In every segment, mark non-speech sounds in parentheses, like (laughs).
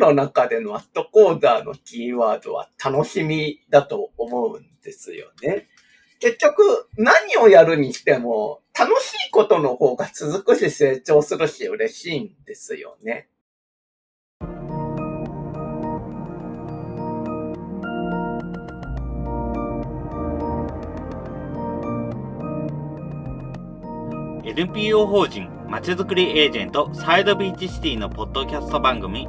の中でのアットコーダーのキーワードは楽しみだと思うんですよね。結局、何をやるにしても、楽しいことの方が続くし成長するし嬉しいんですよね。NPO 法人まちづくりエージェントサイドビーチシティのポッドキャスト番組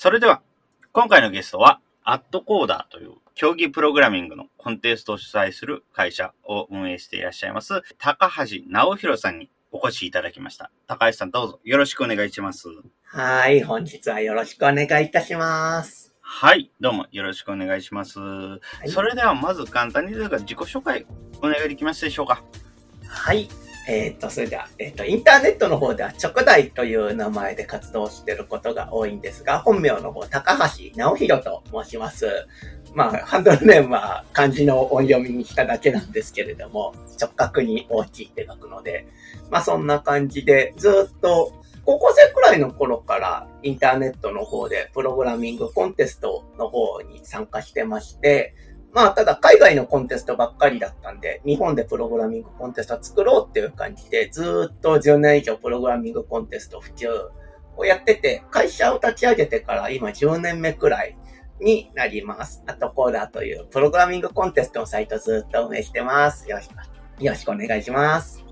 それでは、今回のゲストは、アットコーダーという競技プログラミングのコンテストを主催する会社を運営していらっしゃいます、高橋直弘さんにお越しいただきました。高橋さんどうぞよろしくお願いします。はい、本日はよろしくお願いいたします。はい、どうもよろしくお願いします。はい、それではまず簡単に自己紹介お願いできますでしょうか。はい。えっ、ー、と、それでは、えっ、ー、と、インターネットの方では直大という名前で活動していることが多いんですが、本名の方、高橋直弘と申します。まあ、ハンドルネームは漢字の音読みにしただけなんですけれども、直角に大きいって書くので、まあそんな感じで、ずっと高校生くらいの頃からインターネットの方でプログラミングコンテストの方に参加してまして、まあただ海外のコンテストばっかりだったんで、日本でプログラミングコンテスト作ろうっていう感じで、ずっと10年以上プログラミングコンテスト普及をやってて、会社を立ち上げてから今10年目くらいになります。あとコーダーというプログラミングコンテストのサイトずっと運営してます。よろしく、よろしくお願いします。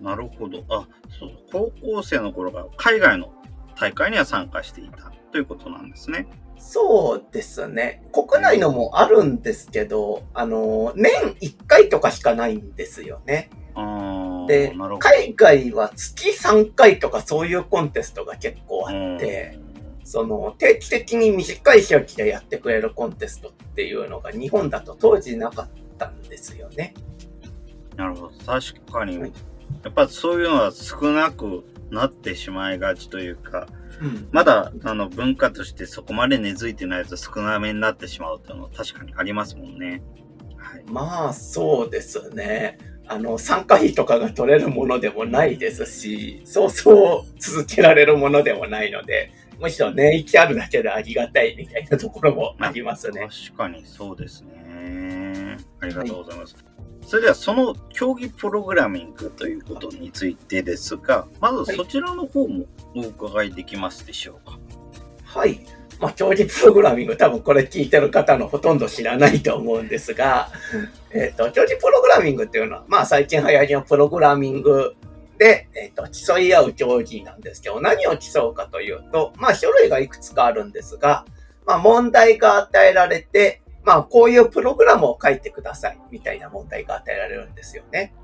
なるほど。あ、そう、高校生の頃から海外の大会には参加していたということなんですね。そうですね。国内のもあるんですけど、あの、年1回とかしかないんですよね。で、海外は月3回とかそういうコンテストが結構あって、その定期的に短い周期でやってくれるコンテストっていうのが日本だと当時なかったんですよね。なるほど。確かに、やっぱそういうのは少なくなってしまいがちというか、うん、まだあの文化としてそこまで根付いてないと少なめになってしまうというのは確かにありますもんね。はい、まあそうですね。あの、参加費とかが取れるものでもないですし、そうそう続けられるものでもないので、むしろ年域あるだけでありがたいみたいなところもありますね。確かにそうですね。ありがとうございます。はいそれではその競技プログラミングということについてですが、まずそちらの方もお伺いできますでしょうか？はい。まあ、競技プログラミング、多分これ聞いてる方のほとんど知らないと思うんですが、えっ、と、競技プログラミングっていうのは、まあ、最近流行りのプログラミングで、えっ、と、競い合う競技なんですけど、何を競うかというと、まあ、種類がいくつかあるんですが、まあ、問題が与えられて、まあ、こういうプログラムを書いてください、みたいな問題が与えられるんですよね。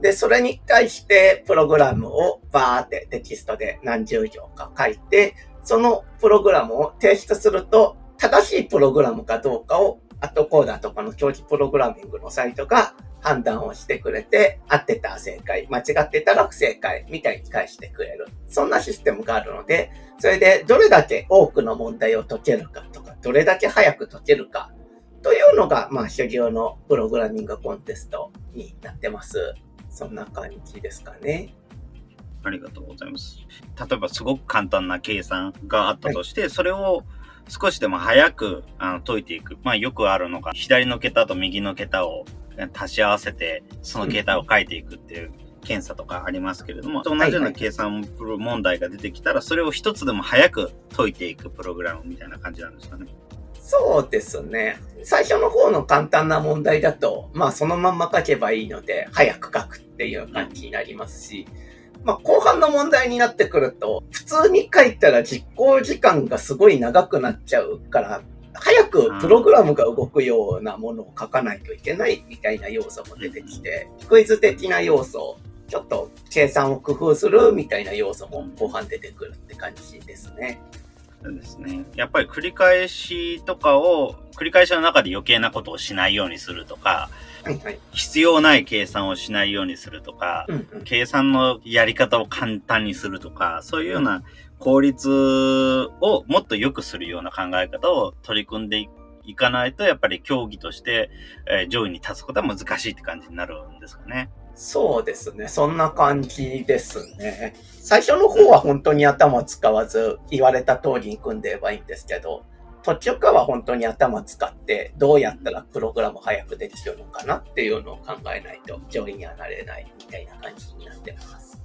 で、それに対して、プログラムをバーってテキストで何十行か書いて、そのプログラムを提出すると、正しいプログラムかどうかを、アットコーダーとかの競技プログラミングのサイトが判断をしてくれて、合ってた正解、間違ってたら不正解みたいに返してくれる。そんなシステムがあるので、それでどれだけ多くの問題を解けるかとか、どれだけ早く解けるかというのが、まあ、主流のプログラミングコンテストになってます。そんな感じですかね。ありがとうございます。例えば、すごく簡単な計算があったとして、はい、それを少しでも早くあの解いていく。まあ、よくあるのが、左の桁と右の桁を足し合わせて、その桁を書いていくっていう検査とかありますけれども、同じような計算問題が出てきたら、それを一つでも早く解いていくプログラムみたいな感じなんですかね。そうですね。最初の方の簡単な問題だと、まあそのまんま書けばいいので、早く書くっていう感じになりますし、まあ後半の問題になってくると、普通に書いたら実行時間がすごい長くなっちゃうから、早くプログラムが動くようなものを書かないといけないみたいな要素も出てきて、クイズ的な要素ちょっと計算を工夫するみたいな要素も後半出てくるって感じですね。そうですね。やっぱり繰り返しとかを、繰り返しの中で余計なことをしないようにするとか、はいはい。必要ない計算をしないようにするとか、うんうん。計算のやり方を簡単にするとか、そういうような効率をもっと良くするような考え方を取り組んでいかないと、やっぱり競技として、えー上位に立つことは難しいって感じになるんですかね。そうですね。そんな感じですね。最初の方は本当に頭使わず言われた通りに組んでればいいんですけど、途中からは本当に頭使ってどうやったらプログラム早くできるのかなっていうのを考えないと上位にはなれないみたいな感じになってます。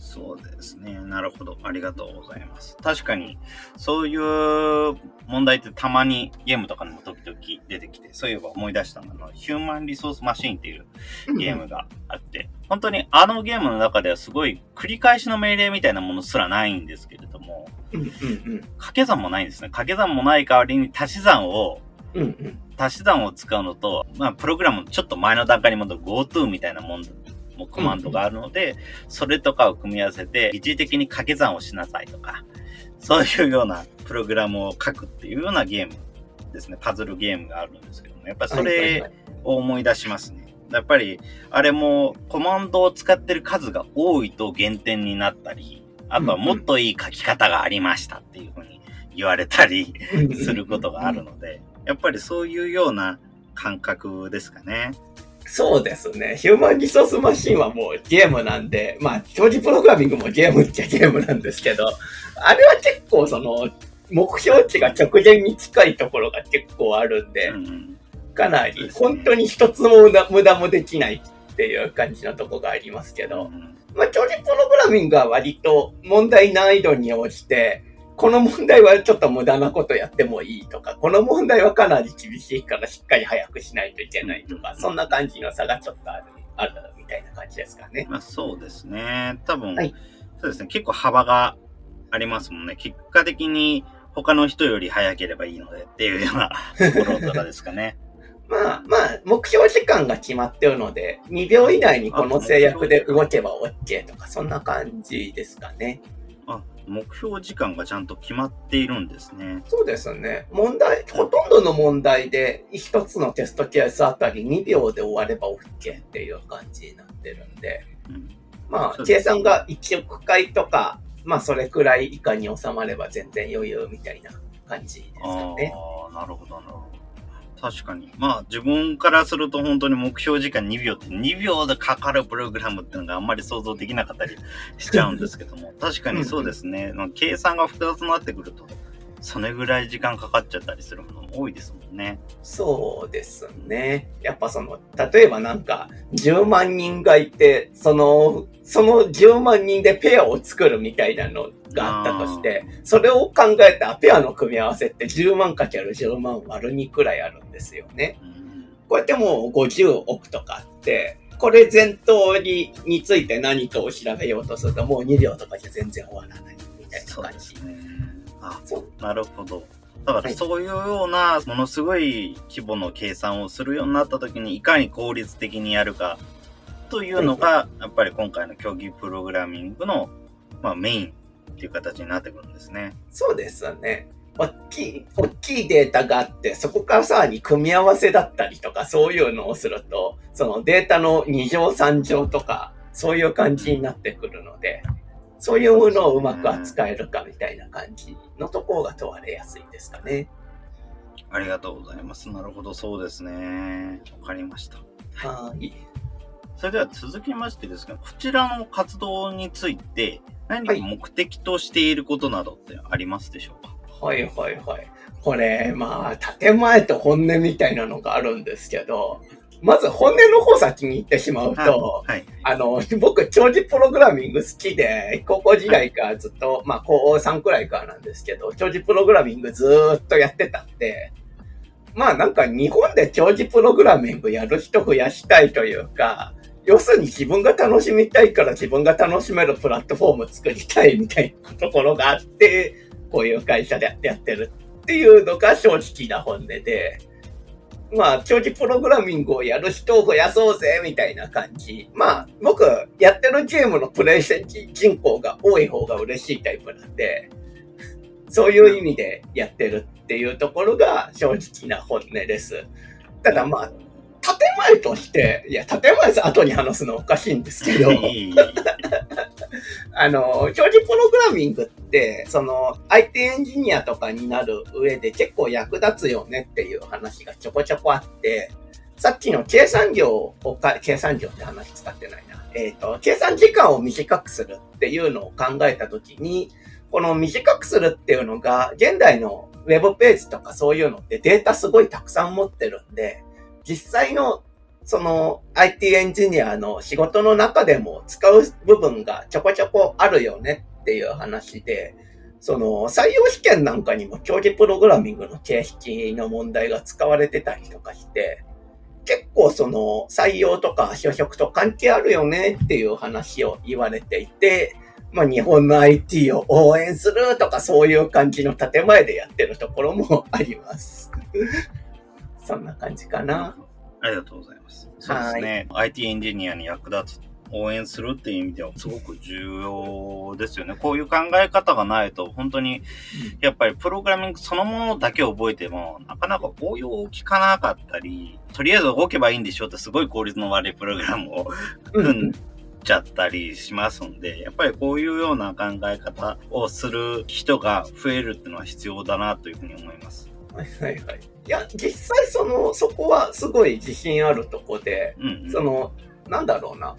そうですね。なるほど。ありがとうございます。確かに、そういう問題ってたまにゲームとかにも時々出てきて、そういえば思い出したのが、ヒューマンリソースマシーンっていうゲームがあって、本当にあのゲームの中ではすごい繰り返しの命令みたいなものすらないんですけれども、掛け算もないんですね。掛け算もない代わりに足し算を、足し算を使うのと、まあ、プログラムちょっと前の段階に戻る GoTo みたいなもん、もうコマンドがあるので、それとかを組み合わせて、一時的に掛け算をしなさいとか、そういうようなプログラムを書くっていうようなゲームですね。パズルゲームがあるんですけども、やっぱりそれはいを思い出しますね。やっぱり、あれもコマンドを使ってる数が多いと減点になったり、あとはもっといい書き方がありましたっていうふうに言われたりすることがあるので、やっぱりそういうような感覚ですかね。そうですね。ヒューマンリソースマシンはもうゲームなんで、まあ、表示プログラミングもゲームっちゃゲームなんですけど、あれは結構その、目標値が直前に近いところが結構あるんでう、んかなり本当に一つも無駄無駄もできないっていう感じのとこがありますけど、うん。まあ、表示プログラミングは割と問題難易度に応じて、この問題はちょっと無駄なことやってもいいとか、この問題はかなり厳しいからしっかり早くしないといけないとか、そんな感じの差がちょっとある、あるみたいな感じですかね。まあそうですね。多分、はいそうですね。結構幅がありますもんね。結果的に他の人より早ければいいのでっていうような (laughs) ところとかですかね。(laughs) まあまあ、目標時間が決まってるので、2秒以内にこの制約で動けば OK とか、そんな感じですかね。あ、目標時間がちゃんと決まっているんですね。そうですね。問題、ほとんどの問題で、一つのテストケースあたり2秒で終われば OK っていう感じになってるんで、うん、まあ、計算が1億回とか、まあ、それくらい以下に収まれば全然余裕みたいな感じですかね。ああ、なるほど、なるほど。確かに。まあ、自分からすると本当に目標時間2秒って2秒でかかるプログラムっていうのがあんまり想像できなかったりしちゃうんですけども、確かにそうですね。まあ計算が複雑になってくると、それぐらい時間かかっちゃったりするものも多いですもんね。そうですね。やっぱその、例えばなんか、10万人がいて、その、その10万人でペアを作るみたいなのがあったとして、それを考えたペアの組み合わせって10万かける10万割る2くらいあるんですよね。うんこうやってもう50億とかあって、これ全通りについて何かを調べようとするともう2秒とかじゃ全然終わらないみたいなそう感じ。ですね。あ、そうなるほど。だからはいそういうようなものすごい規模の計算をするようになった時にいかに効率的にやるかというのがやっぱり今回の競技プログラミングの、まあ、メインっていう形になってくるんですね。そうですよね。大きい、大きいデータがあって、そこからさらに組み合わせだったりとか、そういうのをすると、そのデータの2乗3乗とか、そういう感じになってくるので、そういうのをうまく扱えるかみたいな感じのところが問われやすいですかね。ありがとうございます。なるほど、そうですね。わかりました。はい。それでは続きましてですが、こちらの活動について何か目的としていることなどってありますでしょうか、はいはいはい。これ、まあ、建前と本音みたいなのがあるんですけど、まず本音の方先に行ってしまうと、はい。あの、僕、長寿プログラミング好きで、高校時代からずっと、まあ、高3くらいからなんですけど、長寿プログラミングずーっとやってたんで、まあなんか日本で長寿プログラミングやる人増やしたいというか、要するに自分が楽しみたいから自分が楽しめるプラットフォーム作りたいみたいなところがあって、こういう会社でやってるっていうのが正直な本音で、まあ、長期プログラミングをやる人を増やそうぜ、みたいな感じ。まあ、僕、やってるゲームのプレイして人口が多い方が嬉しいタイプなんで、そういう意味でやってるっていうところが正直な本音です。ただまあ、建前として、いや、建前後に話すのおかしいんですけど、(laughs) あの、長時プログラミングって、その、IT エンジニアとかになる上で結構役立つよねっていう話がちょこちょこあって、さっきの計算量をか、計算量って話使ってないな。えっ、ー、と、計算時間を短くするっていうのを考えたときに、この短くするっていうのが、現代のウェブページとかそういうのってデータすごいたくさん持ってるんで、実際のその IT エンジニアの仕事の中でも使う部分がちょこちょこあるよねっていう話で、その採用試験なんかにも競技プログラミングの形式の問題が使われてたりとかして、結構その採用とか就職と関係あるよねっていう話を言われていて、まあ日本の IT を応援するとかそういう感じの建前でやってるところもあります。そんな感じかな。ありがとうございます。そうですね。IT エンジニアに役立つ、応援するっていう意味ではすごく重要ですよね。こういう考え方がないと、本当に、やっぱりプログラミングそのものだけ覚えても、なかなか応用を聞かなかったり、とりあえず動けばいいんでしょってすごい効率の悪いプログラムを組んちゃったりしますんで、やっぱりこういうような考え方をする人が増えるっていうのは必要だなというふうに思います。はいはいはい。いや、実際その、そこはすごい自信あるとこで、うんうん、その、なんだろうな。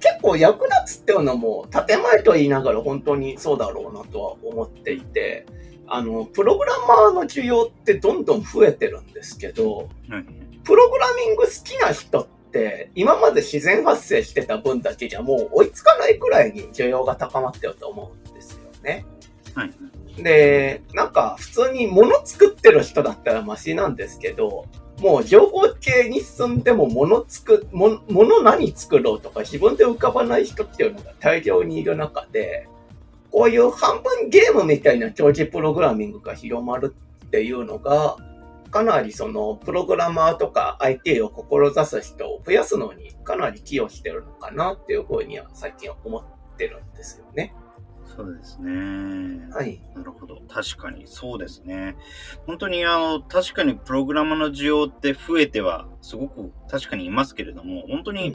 結構役立つっていうのも、建前と言いながら本当にそうだろうなとは思っていて、あの、プログラマーの需要ってどんどん増えてるんですけど、うん、プログラミング好きな人って、今まで自然発生してた分だけじゃもう追いつかないくらいに需要が高まってると思うんですよね。はい。で、なんか普通に物作ってる人だったらマシなんですけど、もう情報系に進んでも物作、も物何作ろうとか自分で浮かばない人っていうのが大量にいる中で、こういう半分ゲームみたいな長時プログラミングが広まるっていうのが、かなりそのプログラマーとか IT を志す人を増やすのにかなり寄与してるのかなっていうふうには最近思ってるんですよね。そうですね。はい。なるほど。確かに、そうですね。本当に、あの、確かにプログラマーの需要って増えては、すごく確かにいますけれども、本当に、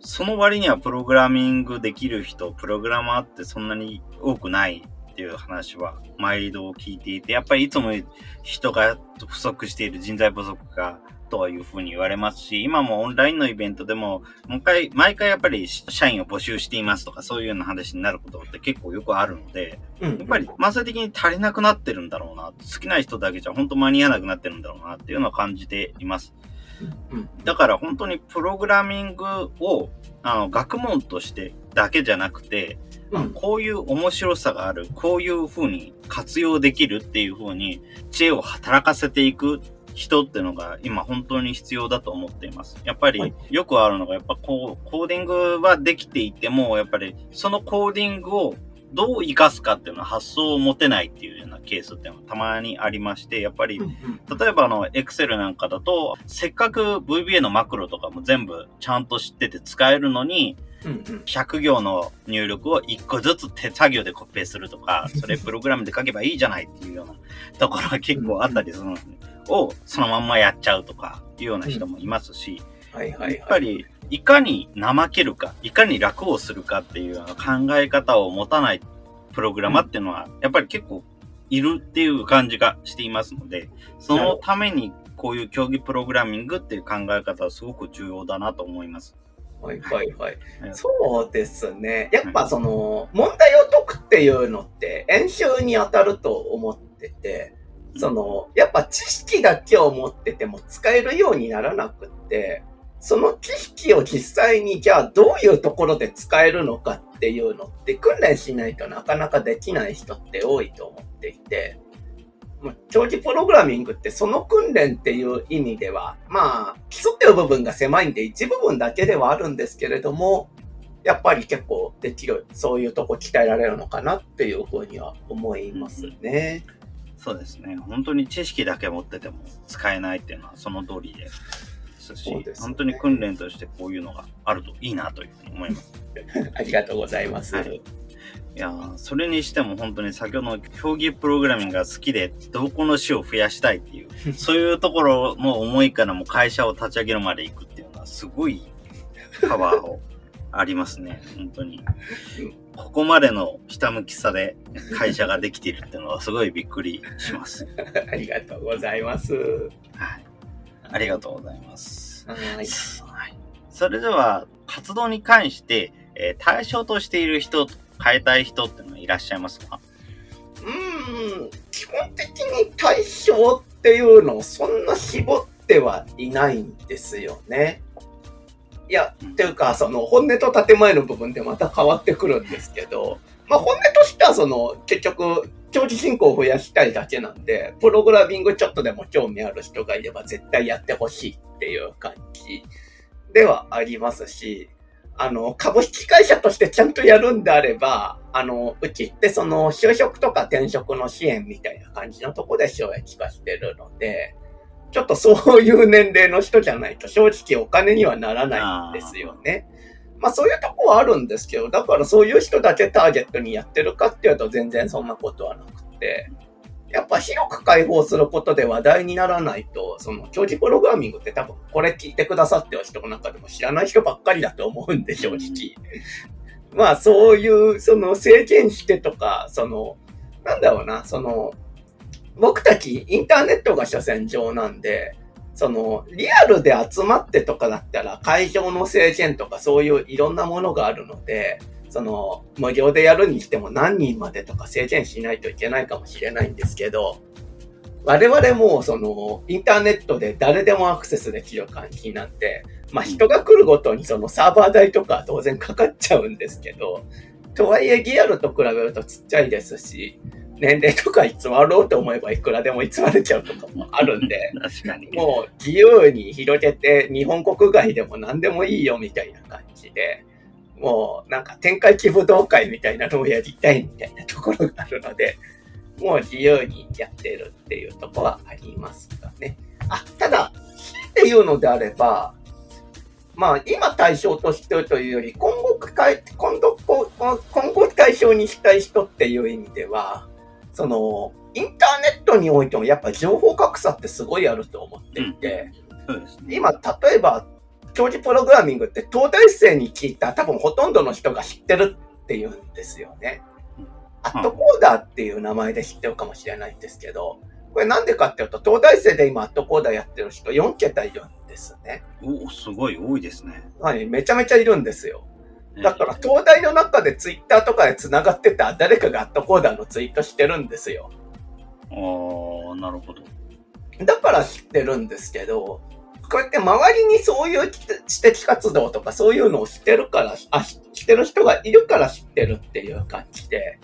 その割にはプログラミングできる人、プログラマーってそんなに多くないっていう話は、毎度聞いていて、やっぱりいつも人が不足している人材不足がというふうに言われますし、今もオンラインのイベントでも、もう一回、毎回やっぱり社員を募集していますとか、そういうような話になることって結構よくあるので、やっぱり慢性的に足りなくなってるんだろうな、好きな人だけじゃ本当間に合わなくなってるんだろうなっていうのは感じています。だから本当にプログラミングをあの学問としてだけじゃなくて、うん、こういう面白さがある、こういう風に活用できるっていう風に知恵を働かせていく人ってのが今本当に必要だと思っています。やっぱりよくあるのが、やっぱこう、コーディングはできていても、やっぱりそのコーディングをどう活かすかっていうのは発想を持てないっていうようなケースっていうのがたまにありまして、やっぱり、例えばあの、Excel なんかだと、せっかく VBA のマクロとかも全部ちゃんと知ってて使えるのに、100行の入力を1個ずつ手作業でコピペするとか、それプログラムで書けばいいじゃないっていうようなところが結構あったりするので、をそのまんまやっちゃうとかいうような人もいますし、はいはい、やっぱりいかに怠けるか、いかに楽をするかっていう考え方を持たないプログラマーっていうのは、やっぱり結構いるっていう感じがしていますので、そのためにこういう競技プログラミングっていう考え方はすごく重要だなと思います。はいはいはい。そうですね。やっぱその、問題を解くっていうのって演習に当たると思ってて、その、やっぱ知識だけを持ってても使えるようにならなくって、その知識を実際にじゃあどういうところで使えるのかっていうのって訓練しないとなかなかできない人って多いと思っていて、長時プログラミングってその訓練っていう意味では、まあ、基礎っていう部分が狭いんで一部分だけではあるんですけれども、やっぱり結構できる、そういうとこ鍛えられるのかなっていうふうには思いますね。そそうですね。本当に知識だけ持ってても使えないっていうのはその通りですし、すね本当に訓練としてこういうのがあるといいなというふうに思います。(laughs) ありがとうございます。はいいやーそれにしても本当に先ほどの競技プログラミングが好きで、同行の種を増やしたいっていう、(laughs) そういうところの思いからも会社を立ち上げるまで行くっていうのはすごいパワーをありますね。本当に。ここまでのひたむきさで会社ができているっていうのはすごいびっくりします。(laughs) ありがとうございます。はい。ありがとうございます。はい。はい。それでは、活動に関して、えー対象としている人、変えたい人っていうのはいらっしゃいますか？うーん、基本的に対象っていうのをそんな絞ってはいないんですよね。いや、っていうか、その本音と建前の部分でまた変わってくるんですけど、まあ本音としてはその結局、長期進行を増やしたいだけなんで、プログラミングちょっとでも興味ある人がいれば絶対やってほしいっていう感じではありますし、あの、株式会社としてちゃんとやるんであれば、あの、うちってその就職とか転職の支援みたいな感じのとこで収益化してるので、ちょっとそういう年齢の人じゃないと正直お金にはならないんですよね。まあそういうとこはあるんですけど、だからそういう人だけターゲットにやってるかっていうと全然そんなことはなくて、やっぱ広く開放することで話題にならないと、その長時プログラミングって多分これ聞いてくださってる人の中でも知らない人ばっかりだと思うんで正直。まあそういう、その制限してとか、その、なんだろうな、その、僕たちインターネットが所詮上なんで、その、リアルで集まってとかだったら会場の制限とかそういういろんなものがあるので、その、無料でやるにしても何人までとか制限しないといけないかもしれないんですけど、我々もその、インターネットで誰でもアクセスできる感じなんで、まあ人が来るごとにそのサーバー代とかは当然かかっちゃうんですけど、とはいえリアルと比べるとちっちゃいですし、年齢とか偽ろうと思えばいくらでも偽れちゃうとかもあるんで、(laughs) 確かに。もう自由に広げて日本国外でも何でもいいよみたいな感じで、もうなんか展開規武道会みたいなのをやりたいみたいなところがあるので、もう自由にやってるっていうところはありますかね。あ、ただ、っていうのであれば、まあ今対象としてるというより、今後か今度、今後対象にしたい人っていう意味では、その、インターネットにおいてもやっぱ情報格差ってすごいあると思っていて、そうですね。今、例えば、教授プログラミングって東大生に聞いた多分ほとんどの人が知ってるっていうんですよね。アットコーダーっていう名前で知ってるかもしれないんですけど、これなんでかっていうと、東大生で今アットコーダーやってる人4桁いるんですね。おすごい多いですね。はい、めちゃめちゃいるんですよ。ねだから、東大の中でツイッターとかで繋がってた誰かがアットコーダーのツイートしてるんですよ。ああ、なるほど。だから知ってるんですけど、こうやって周りにそういう知的活動とかそういうのを知ってるから、あ、知ってる人がいるから知ってるっていう感じで、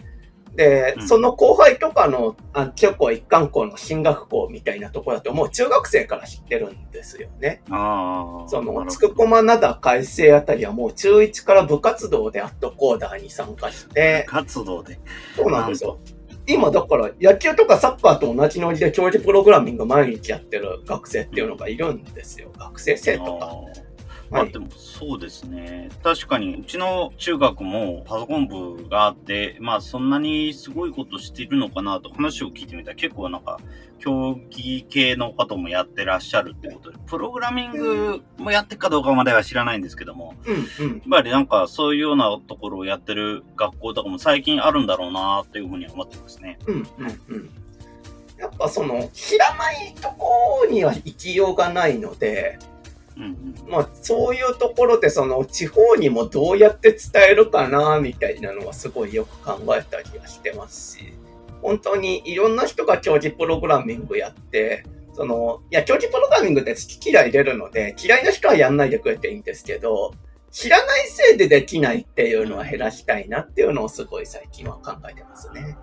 で、うんその後輩とかの、あ中高一貫校の進学校みたいなところだともう中学生から知ってるんですよね。ああ。その、つくこま灘改正あたりはもう中1から部活動でアットコーダーに参加して、活動で。そうなんですよ。今だから野球とかサッカーと同じノリで教授プログラミング毎日やってる学生っていうのがいるんですよ。学生生徒か。はいでもそうですね。確かに、うちの中学もパソコン部があって、まあそんなにすごいことしてるのかなと話を聞いてみたら結構なんか、競技系の方もやってらっしゃるってことで、プログラミングもやってるかどうかまでは知らないんですけども、うんうん。やっぱりなんかそういうようなところをやってる学校とかも最近あるんだろうなっていうふうには思ってますね。うんうんうん。やっぱその、知らないところには生きようがないので。まあそういうところでその地方にもどうやって伝えるかなみたいなのはすごいよく考えたりはしてますし、本当にいろんな人が教授プログラミングやって、その、いや、教授プログラミングって好き嫌い出るので、嫌いな人はやんないでくれていいんですけど、知らないせいでできないっていうのは減らしたいなっていうのをすごい最近は考えてますね。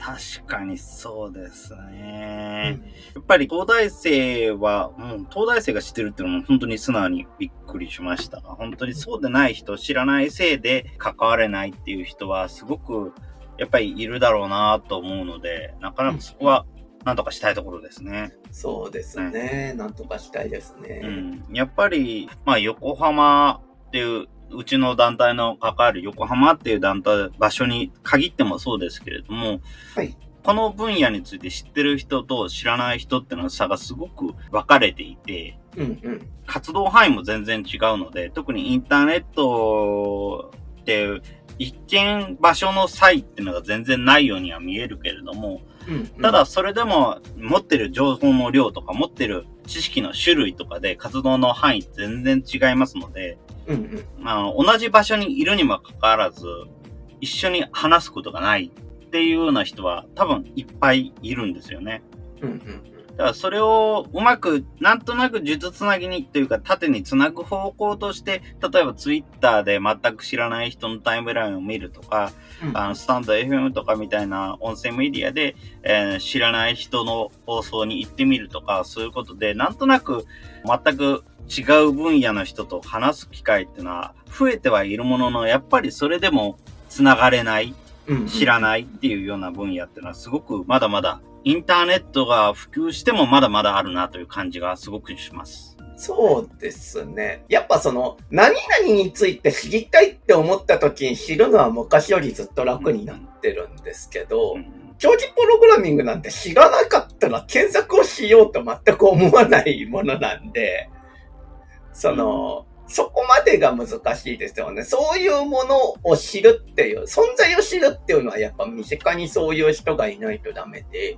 確かにそうですね。やっぱり東大生は、もう東大生が知ってるっていうのも本当に素直にびっくりしました。本当にそうでない人、知らないせいで関われないっていう人はすごく、やっぱりいるだろうなと思うので、なかなかそこはなんとかしたいところですね。そうですね。なんとかしたいですね。うん。やっぱり、まあ横浜っていう、うちの団体の関わる横浜っていう団体、場所に限ってもそうですけれども、はい。この分野について知ってる人と知らない人っていうの差がすごく分かれていて、うんうん。活動範囲も全然違うので、特にインターネットって一見場所の差異っていうのが全然ないようには見えるけれども、うんうんただ、それでも持ってる情報の量とか持ってる知識の種類とかで活動の範囲全然違いますので、うんうん。あの同じ場所にいるにもかかわらず、一緒に話すことがないっていうような人は多分いっぱいいるんですよね。うんうんだからそれをうまく、なんとなく術つなぎにというか縦につなぐ方向として、例えばツイッターで全く知らない人のタイムラインを見るとか、うん。あの、スタンド FM とかみたいな音声メディアで、えー知らない人の放送に行ってみるとか、そういうことで、なんとなく全く違う分野の人と話す機会っていうのは増えてはいるものの、やっぱりそれでも繋がれない、うん知らないっていうような分野っていうのはすごくまだまだインターネットが普及してもまだまだあるなという感じがすごくします。そうですね。やっぱその、何々について知りたいって思った時に知るのは昔よりずっと楽になってるんですけど、うん長期プログラミングなんて知らなかったら検索をしようと全く思わないものなんで、その、そこまでが難しいですよね。そういうものを知るっていう、存在を知るっていうのはやっぱ身近にそういう人がいないとダメで、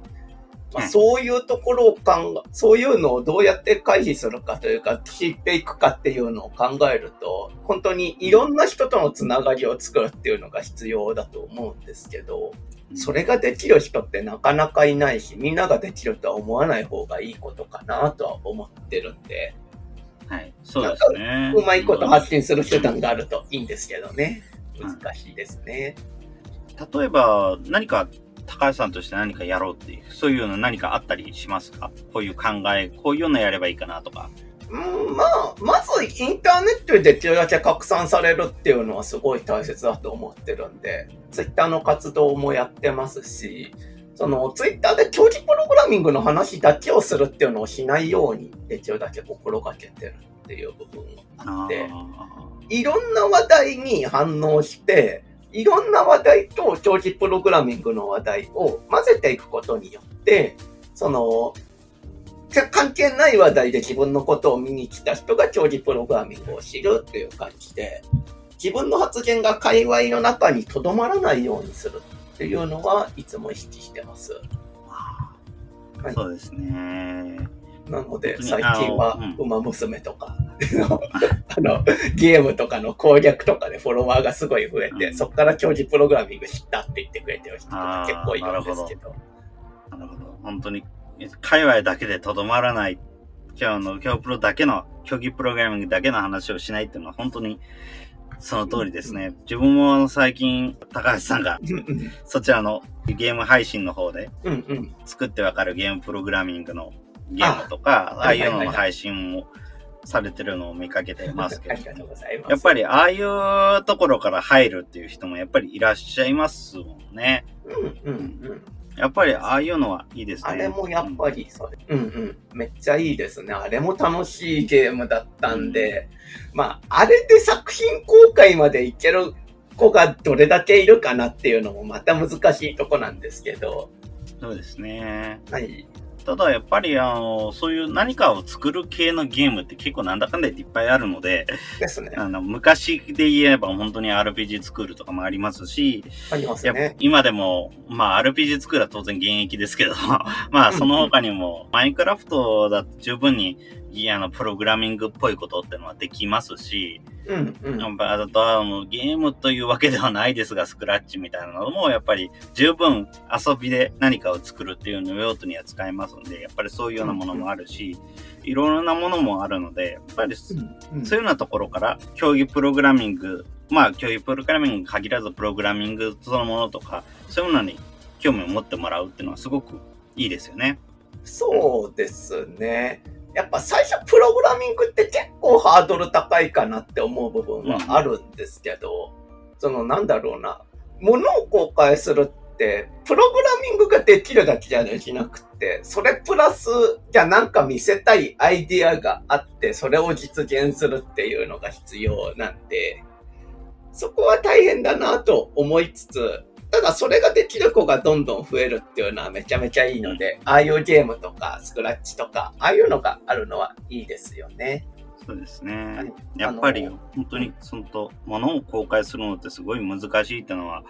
まあ、はいそういうところを考え、そういうのをどうやって回避するかというか、知っていくかっていうのを考えると、本当にいろんな人とのつながりを作るっていうのが必要だと思うんですけど、それができる人ってなかなかいないし、みんなができるとは思わない方がいいことかなとは思ってるんで、はい。そうですね。うまいこと発信する手段があるといいんですけどね。難しいですね。例えば、何か、高橋さんとして何かやろうっていう、そういうの何かあったりしますか？こういう考え、こういうのやればいいかなとか。うん、まあ、まずインターネットでできるだけ拡散されるっていうのはすごい大切だと思ってるんで、ツイッターの活動もやってますし、そのツイッターで競技プログラミングの話だけをするっていうのをしないようにできるだけ心がけてるっていう部分があって、いろんな話題に反応して、いろんな話題と長期プログラミングの話題を混ぜていくことによって、その、関係ない話題で自分のことを見に来た人が長期プログラミングを知るっていう感じで、自分の発言が界隈の中にとどまらないようにするっていうのはいつも意識してます。はいそうですね。なので、最近はウマ娘とか、(laughs) あの、ゲームとかの攻略とかでフォロワーがすごい増えて、うんそこから競技プログラミング知ったって言ってくれてる人が結構いるんですけど。なるほど。本当に、界隈だけでとどまらない、今日の、今日プロだけの、競技プログラミングだけの話をしないっていうのは本当に、その通りですね。自分も最近、高橋さんが、そちらのゲーム配信の方で。作ってわかるゲームプログラミングのゲームとか、ああいうのの配信もされてるのを見かけてますけど。やっぱりああいうところから入るっていう人もやっぱりいらっしゃいますもんね。うんうんうん。やっぱりああいうのはいいですね。あれもやっぱりそれ、うんうん。めっちゃいいですね。あれも楽しいゲームだったんで、まあ、あれで作品公開までいける子がどれだけいるかなっていうのもまた難しいとこなんですけど、そうですね。はい。ただやっぱりあの、そういう何かを作る系のゲームって結構なんだかんだ言っていっぱいあるので、ですね。(laughs) あの、昔で言えば本当に RPG 作るとかもありますし、ありますね。今でも、まあ RPG 作るは当然現役ですけど、(laughs) まあその他にも、マインクラフトだと十分に、あの、プログラミングっぽいことってのはできますし、うんうん。あとあのゲームというわけではないですが、スクラッチみたいなのも、やっぱり十分遊びで何かを作るっていうのを用途には使えますので、やっぱりそういうようなものもあるし、いろんなものもあるので、やっぱりそういうようなところから、競技プログラミング、まあ、競技プログラミングに限らず、プログラミングそのものとか、そういうものに興味を持ってもらうっていうのはすごくいいですよね。そうですね。やっぱ最初プログラミングって結構ハードル高いかなって思う部分はあるんですけど、そのなんだろうな。ものを公開するって、プログラミングができるだけじゃできなくて、それプラス、じゃあなんか見せたいアイディアがあって、それを実現するっていうのが必要なんで、そこは大変だなと思いつつ、ただそれができる子がどんどん増えるっていうのはめちゃめちゃいいので、ああいうゲームとかスクラッチとか、ああいうのがあるのはいいですよね。そうですね。やっぱり本当にそのと、ものを公開するのってすごい難しいっていうのは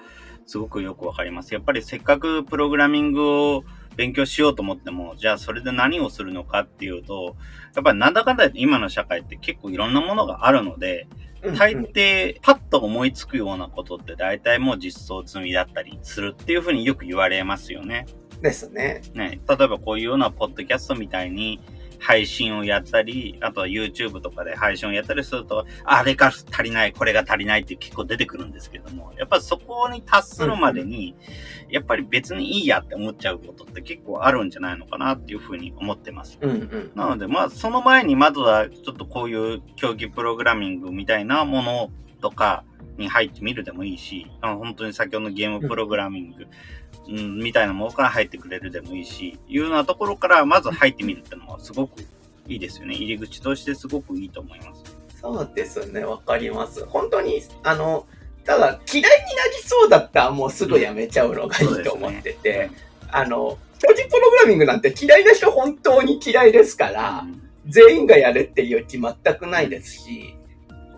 すごくよくわかります。やっぱりせっかくプログラミングを勉強しようと思っても、じゃあそれで何をするのかっていうと、やっぱりなんだかんだ今の社会って結構いろんなものがあるので、大抵、パッと思いつくようなことって大体もう実装済みだったりするっていうふうによく言われますよね。ですね。ね。例えばこういうようなポッドキャストみたいに、配信をやったり、あとは YouTube とかで配信をやったりすると、あれが足りない、これが足りないって結構出てくるんですけども、やっぱりそこに達するまでに、やっぱり別にいいやって思っちゃうことって結構あるんじゃないのかなっていうふうに思ってます。うんうん、なので、まあ、その前にまずはちょっとこういう競技プログラミングみたいなものとかに入ってみるでもいいし、本当に先ほどのゲームプログラミング、うん、みたいなものから入ってくれるでもいいし、いうようなところからまず入ってみるってのはすごくいいですよね。入り口としてすごくいいと思います。そうですね、わかります。本当に、あの、ただ嫌いになりそうだったらもうすぐやめちゃうのがいいと思ってて、ね、あの、表示プログラミングなんて嫌いな人本当に嫌いですから、うん、全員がやれっていう気全くないですし、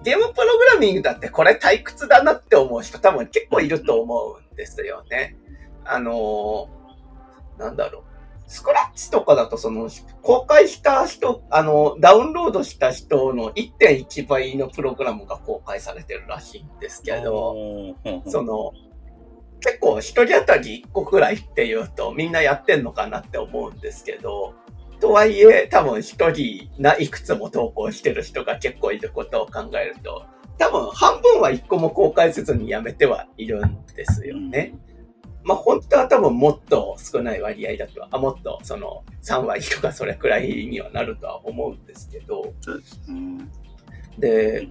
ゲームプログラミングだってこれ退屈だなって思う人多分結構いると思うんですよね。あのー、なんだろう。スクラッチとかだとその、公開した人、あの、ダウンロードした人の1.1倍のプログラムが公開されてるらしいんですけど、その、結構一人当たり1個くらいっていうとみんなやってんのかなって思うんですけど、とはいえ多分一人ないくつも投稿してる人が結構いることを考えると、多分半分は1個も公開せずにやめてはいるんですよね。うんまあ本当は多分もっと少ない割合だとは、あもっとその3割とかそれくらいにはなるとは思うんですけど、で、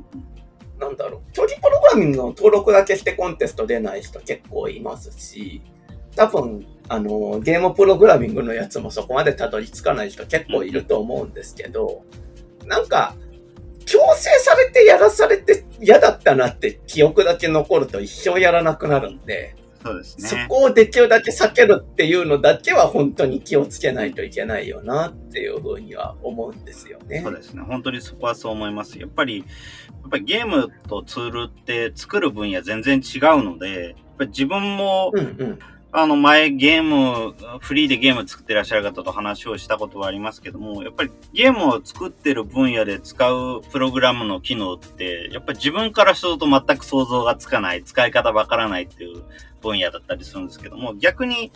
なんだろう、距離プログラミングの登録だけしてコンテスト出ない人結構いますし、多分、あの、ゲームプログラミングのやつもそこまでたどり着かない人結構いると思うんですけど、なんか、強制されてやらされて嫌だったなって記憶だけ残ると一生やらなくなるんで、そうですね。そこをできるだけ避けるっていうのだけは本当に気をつけないといけないよなっていうふうには思うんですよね。そうですね。本当にそこはそう思います。やっぱり、やっぱりゲームとツールって作る分野全然違うので、やっぱり自分も、うんうんあの、前ゲーム、フリーでゲーム作ってらっしゃる方と話をしたことはありますけども、やっぱりゲームを作ってる分野で使うプログラムの機能って、やっぱり自分からすると全く想像がつかない、使い方わからないっていう分野だったりするんですけども、逆に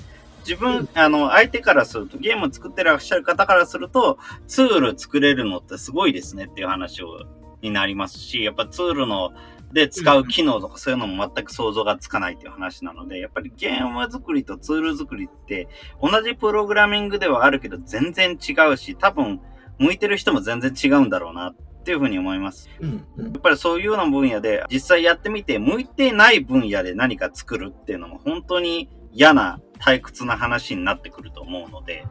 自分、あの、相手からすると、ゲーム作ってらっしゃる方からすると、ツール作れるのってすごいですねっていう話を、になりますし、やっぱツールので使う機能とかそういうのも全く想像がつかないっていう話なので、やっぱりゲーム作りとツール作りって同じプログラミングではあるけど全然違うし、多分向いてる人も全然違うんだろうなっていうふうに思います。うんうん、やっぱりそういうような分野で実際やってみて向いてない分野で何か作るっていうのも本当に嫌な退屈な話になってくると思うので、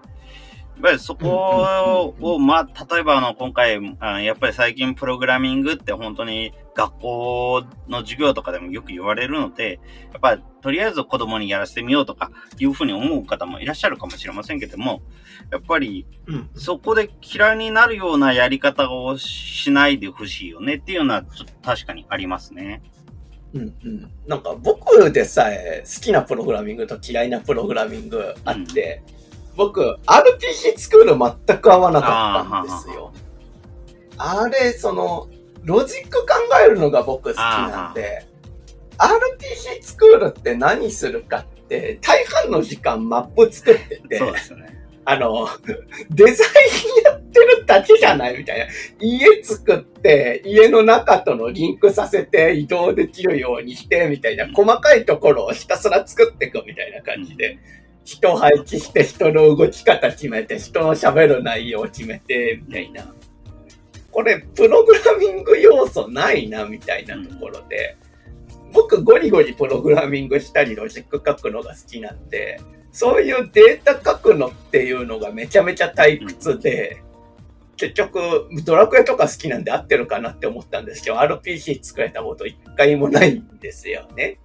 やっぱりそこを、まあ、例えばあの、今回、やっぱり最近プログラミングって本当に学校の授業とかでもよく言われるので、やっぱりとりあえず子供にやらせてみようとかいうふうに思う方もいらっしゃるかもしれませんけども、やっぱりそこで嫌いになるようなやり方をしないでほしいよねっていうのはちょっと確かにありますね。うんうん。なんか僕でさえ好きなプログラミングと嫌いなプログラミングあって、うん僕、RPG スクール全く合わなかったんですよ。あれ、その、ロジック考えるのが僕好きなんで、RPG スクールって何するかって、大半の時間マップ作ってて、そうですね。あの、(laughs) デザインやってるだけじゃないみたいな。家作って、家の中とのリンクさせて移動できるようにして、みたいな、細かいところをひたすら作っていくみたいな感じで。人配置して、人の動き方決めて、人の喋る内容決めて、みたいな。これ、プログラミング要素ないな、みたいなところで、僕ゴリゴリプログラミングしたりロジック書くのが好きなんで、そういうデータ書くのっていうのがめちゃめちゃ退屈で、結局、ドラクエとか好きなんで合ってるかなって思ったんですけど、RPG 作れたこと一回もないんですよね。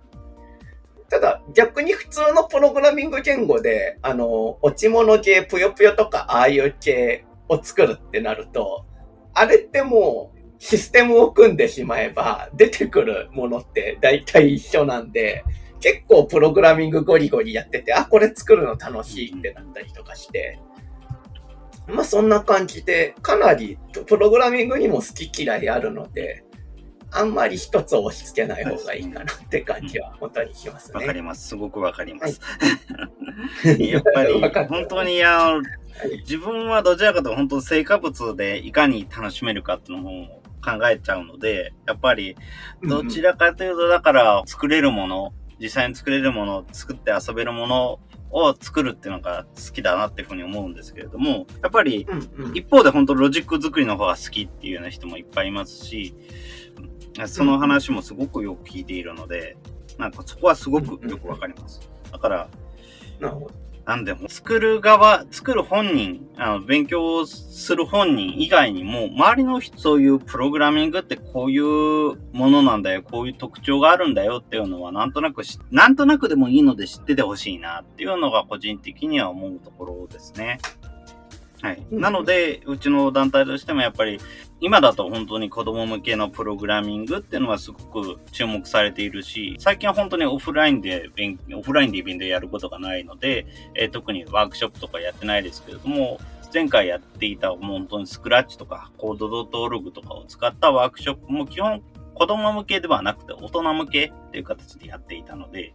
ただ、逆に普通のプログラミング言語で、あの、落ち物系、ぷよぷよとか、ああいう系を作るってなると、あれってもう、システムを組んでしまえば、出てくるものって大体一緒なんで、結構プログラミングゴリゴリやってて、あ、これ作るの楽しいってなったりとかして、まあそんな感じで、かなりプログラミングにも好き嫌いあるので、あんまり一つ押し付けない方がいいかなって感じは本当にしますね。わかります。すごくわかります。はい、やっぱり、本当に、あの、自分はどちらかというと本当成果物でいかに楽しめるかっていうのを考えちゃうので、やっぱり、どちらかというと、だから作れるもの、実際に作れるもの、作って遊べるものを作るっていうのが好きだなっていうふうに思うんですけれども、やっぱり、一方で本当ロジック作りの方が好きっていうような人もいっぱいいますし、その話もすごくよく聞いているので、なんかそこはすごくよくわかります。だから、なるほど。なんでも、作る側、作る本人、あの、勉強する本人以外にも、周りの人、そういうプログラミングってこういうものなんだよ、こういう特徴があるんだよっていうのは、なんとなくなんとなくでもいいので知っててほしいなっていうのが個人的には思うところですね。はい。なので、うちの団体としてもやっぱり、今だと本当に子供向けのプログラミングっていうのはすごく注目されているし、最近は本当にオフラインで勉強、オフラインでイベントやることがないので、えー、特にワークショップとかやってないですけれども、前回やっていた本当にスクラッチとかコード .org とかを使ったワークショップも基本子供向けではなくて大人向けっていう形でやっていたので、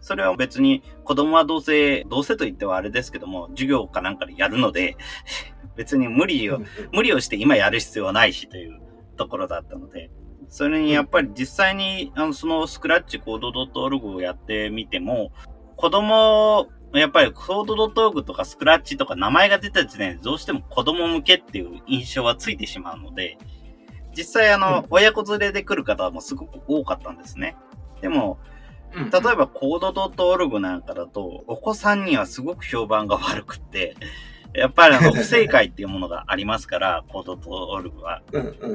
それは別に子供はどうせ、どうせと言ってはあれですけども、授業かなんかでやるので、(laughs) 別に無理を、無理をして今やる必要はないしというところだったので、それにやっぱり実際に、あの、そのスクラッチコードドットオルグをやってみても、子供、やっぱりコードドットオルグとかスクラッチとか名前が出た時点でどうしても子供向けっていう印象はついてしまうので、実際あの、うん、親子連れで来る方もすごく多かったんですね。でも、例えばコードドットオルグなんかだと、お子さんにはすごく評判が悪くって、(laughs) やっぱりあの、(laughs) 不正解っていうものがありますから、コードドットオルグは。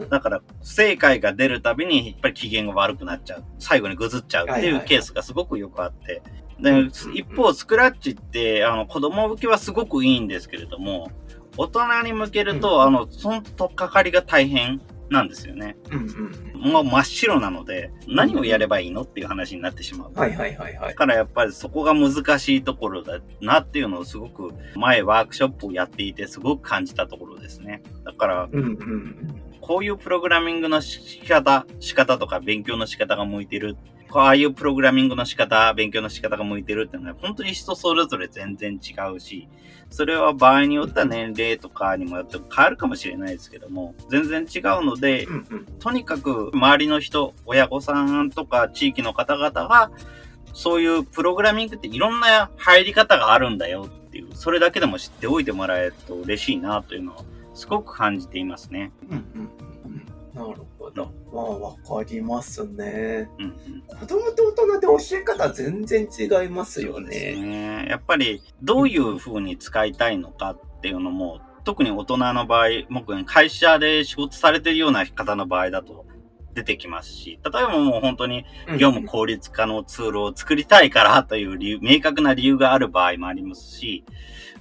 だから、不正解が出るたびに、やっぱり機嫌が悪くなっちゃう。最後にぐずっちゃうっていうケースがすごくよくあって。で、一方、スクラッチって、あの、子供向けはすごくいいんですけれども、大人に向けると、あの、そのとっかかりが大変。なんですよね。うんうん。もう真っ白なので、何をやればいいのっていう話になってしまう。はいはいはいはい。だからやっぱりそこが難しいところだなっていうのをすごく前ワークショップをやっていてすごく感じたところですね。だから、うんうん、こういうプログラミングの仕方、仕方とか勉強の仕方が向いてる。こうああいうプログラミングの仕方、勉強の仕方が向いてるっていうのは本当に人それぞれ全然違うし、それは場合によっては年齢とかにもよって変わるかもしれないですけども、全然違うので、とにかく周りの人、親御さんとか地域の方々が、そういうプログラミングっていろんな入り方があるんだよっていう、それだけでも知っておいてもらえると嬉しいなというのをすごく感じていますね。うんうんなるほど。まあ、わかりますね。うん、子供と大人で教え方全然違いますよね。ねやっぱり、どういう風に使いたいのかっていうのも、特に大人の場合、僕、会社で仕事されてるような方の場合だと、出てきますし、例えばもう本当に業務効率化のツールを作りたいからという理由、明確な理由がある場合もありますし、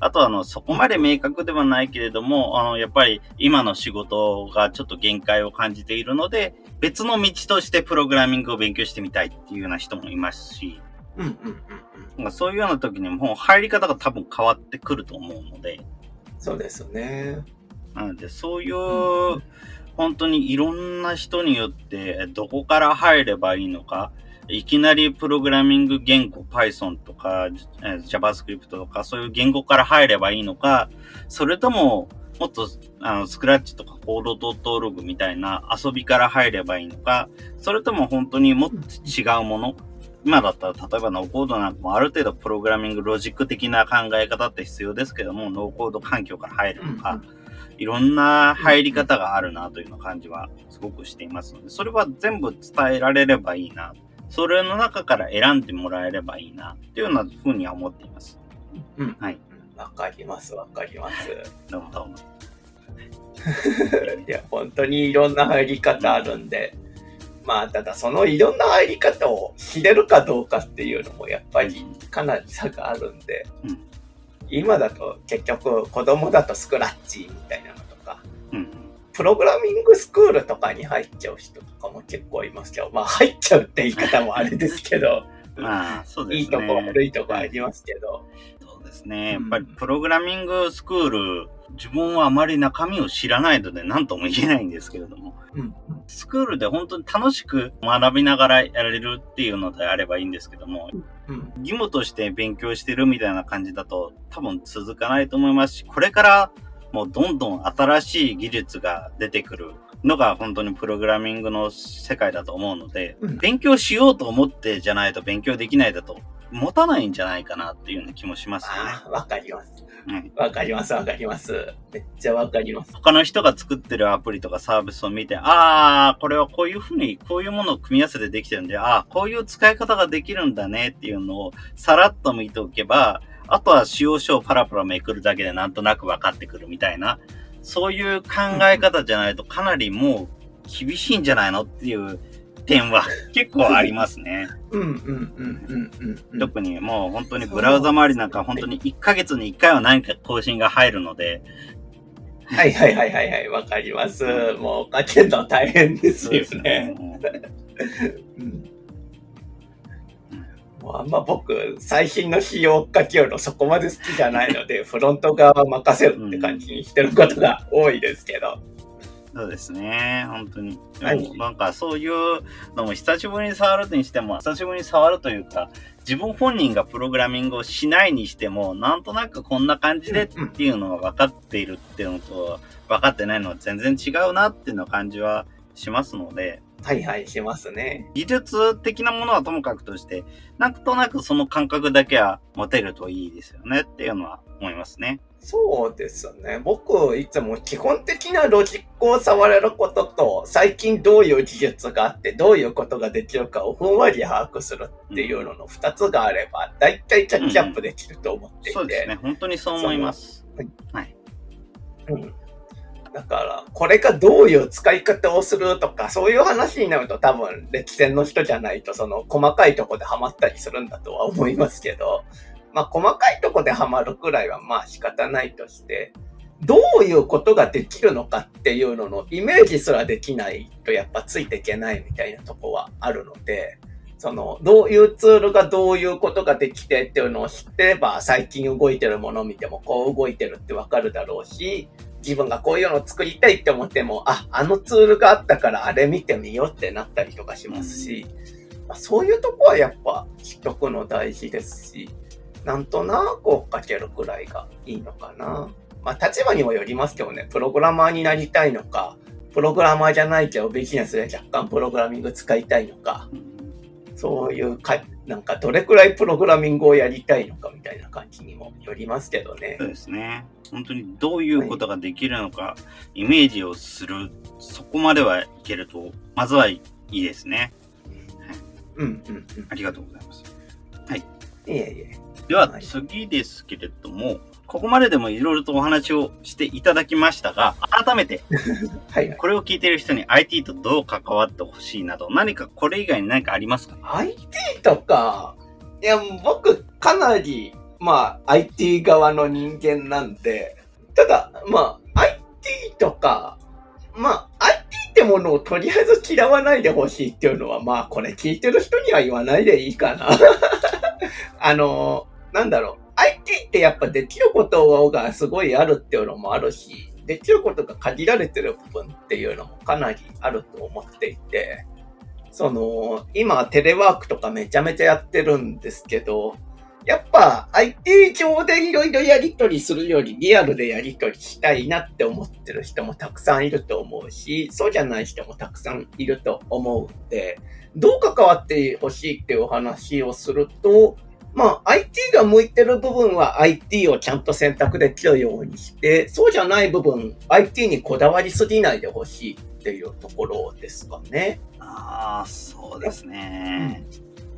あとは、あの、そこまで明確ではないけれども、あの、やっぱり今の仕事がちょっと限界を感じているので、別の道としてプログラミングを勉強してみたいっていうような人もいますし、うんうんうんうん、そういうような時にもう入り方が多分変わってくると思うので。そうですね。なので、そういう、本当にいろんな人によってどこから入ればいいのか、いきなりプログラミング言語 Python とか JavaScript とかそういう言語から入ればいいのか、それとももっとあのスクラッチとかコードドットオルグみたいな遊びから入ればいいのか、それとも本当にもっと違うもの、今だったら例えばノーコードなんかもある程度プログラミングロジック的な考え方って必要ですけども、ノーコード環境から入るのか、いろんな入り方があるなというような感じはすごくしていますので、それは全部伝えられればいいな。それの中から選んでもらえればいいな、っていうようなふうには思っています。うん。はい。わかります、わかります。どうもどうも。(laughs) いや、本当にいろんな入り方あるんで、まあ、ただそのいろんな入り方を知れるかどうかっていうのもやっぱりかなり差があるんで、うん今だと結局子供だとスクラッチみたいなのとか、うん。プログラミングスクールとかに入っちゃう人とかも結構いますけど、まあ入っちゃうって言い方もあれですけど、(laughs) まあ、そうですね。いいとこ悪いとこありますけど、そうですね。やうんっぱりプログラミングスクール、自分はあまり中身を知らないので何とも言えないんですけれども、うん。スクールで本当に楽しく学びながらやれるっていうのであればいいんですけども、うん。義務として勉強してるみたいな感じだと多分続かないと思いますし、これからもうどんどん新しい技術が出てくるのが本当にプログラミングの世界だと思うので、うん勉強しようと思ってじゃないと勉強できないだと持たないんじゃないかなっていうような気もしますよね。わかります。うんわかります、わかります。めっちゃわかります。他の人が作ってるアプリとかサービスを見て、ああ、これはこういうふうに、こういうものを組み合わせてできてるんで、ああ、こういう使い方ができるんだねっていうのをさらっと見ておけば、あとは使用書をパラパラめくるだけでなんとなく分かってくるみたいな、そういう考え方じゃないとかなりもう厳しいんじゃないのっていう点は結構ありますね。うん、うん、うん、うん、うんうん。特にもう本当にブラウザ周りなんか本当に1ヶ月に1回は何か更新が入るので、はいはいはいはいはい、わかります。もう、かけるの大変ですよね。うんもうあんま僕、最新の仕様かけるのそこまで好きじゃないので、(laughs) フロント側は任せるって感じにしてることが多いですけど。そうですね、本当に。なんかそういうのも久しぶりに触るにしても、久しぶりに触るというか、自分本人がプログラミングをしないにしても、なんとなくこんな感じでっていうのが分かっているっていうのと、分かってないのは全然違うなっていうの感じはしますので、はいはい、しますね。技術的なものはともかくとして、なんとなくその感覚だけは持てるといいですよねっていうのは思いますね。そうですね。僕、いつも基本的なロジックを触れることと、最近どういう技術があって、どういうことができるかをふんわり把握するっていうのの二つがあれば、だいたいキャッチアップできると思っていて。そうですね、本当にそう思います。うん。だから、これがどういう使い方をするとか、そういう話になると多分、歴戦の人じゃないと、その、細かいとこでハマったりするんだとは思いますけど、まあ、細かいとこでハマるくらいは、まあ、仕方ないとして、どういうことができるのかっていうののイメージすらできないと、やっぱついていけないみたいなとこはあるので、その、どういうツールがどういうことができてっていうのを知ってれば、最近動いてるものを見ても、こう動いてるってわかるだろうし、自分がこういうのを作りたいって思っても、あ、あのツールがあったからあれ見てみようってなったりとかしますし、まあ、そういうとこはやっぱ知っとくの大事ですし、なんとなく追っかけるくらいがいいのかな。まあ立場にもよりますけどね、プログラマーになりたいのか、プログラマーじゃないけどビジネスで若干プログラミング使いたいのか、そういうか、なんかどれくらいプログラミングをやりたいのかみたいな感じにもよりますけどねそ。うですね。本当にどういうことができるのか、イメージをする、そこまではいけると、まずはいいですね。うんうんうん。ありがとうございます。いえいえ。でははい次ですけれども、ここまででもいろいろとお話をしていただきましたが、改めて (laughs) はいはい。これを聞いている人に IT とどう関わってほしいなど、何かこれ以外に何かありますか？IT とか、いや、僕、かなり、まあ、IT 側の人間なんで、ただ、まあ、IT とか、まあ、IT ってものをとりあえず嫌わないでほしいっていうのは、まあ、これ聞いてる人には言わないでいいかな。(laughs) あの、なんだろう。IT ってやっぱできることがすごいあるっていうのもあるし、できることが限られてる部分っていうのもかなりあると思っていて、その、今テレワークとかめちゃめちゃやってるんですけど、やっぱ IT 上でいろいろやりとりするよりリアルでやりとりしたいなって思ってる人もたくさんいると思うし、そうじゃない人もたくさんいると思うんで、どう関わってほしいっていうお話をすると、まあ IT が向いてる部分は IT をちゃんと選択できるようにして、そうじゃない部分、IT にこだわりすぎないでほしいっていうところですかね。ああ、そうですね。